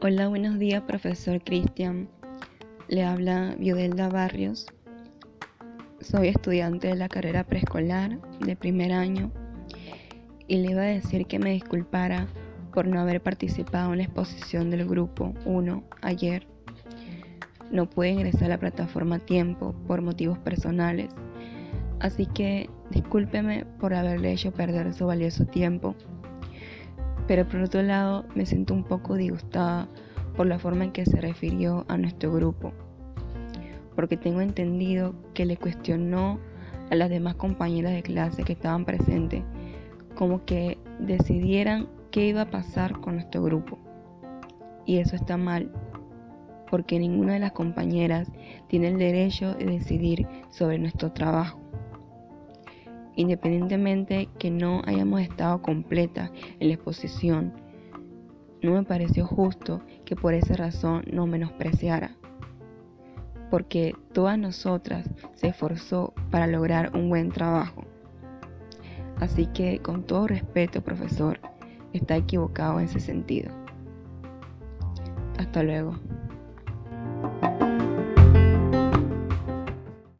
Hola, buenos días, profesor Cristian. Le habla Viodelda Barrios. Soy estudiante de la carrera preescolar de primer año y le iba a decir que me disculpara por no haber participado en la exposición del grupo 1 ayer. No pude ingresar a la plataforma tiempo por motivos personales, así que discúlpeme por haberle hecho perder su valioso tiempo. Pero por otro lado me siento un poco disgustada por la forma en que se refirió a nuestro grupo, porque tengo entendido que le cuestionó a las demás compañeras de clase que estaban presentes, como que decidieran qué iba a pasar con nuestro grupo. Y eso está mal, porque ninguna de las compañeras tiene el derecho de decidir sobre nuestro trabajo independientemente que no hayamos estado completa en la exposición. No me pareció justo que por esa razón nos menospreciara, porque todas nosotras se esforzó para lograr un buen trabajo. Así que, con todo respeto, profesor, está equivocado en ese sentido. Hasta luego.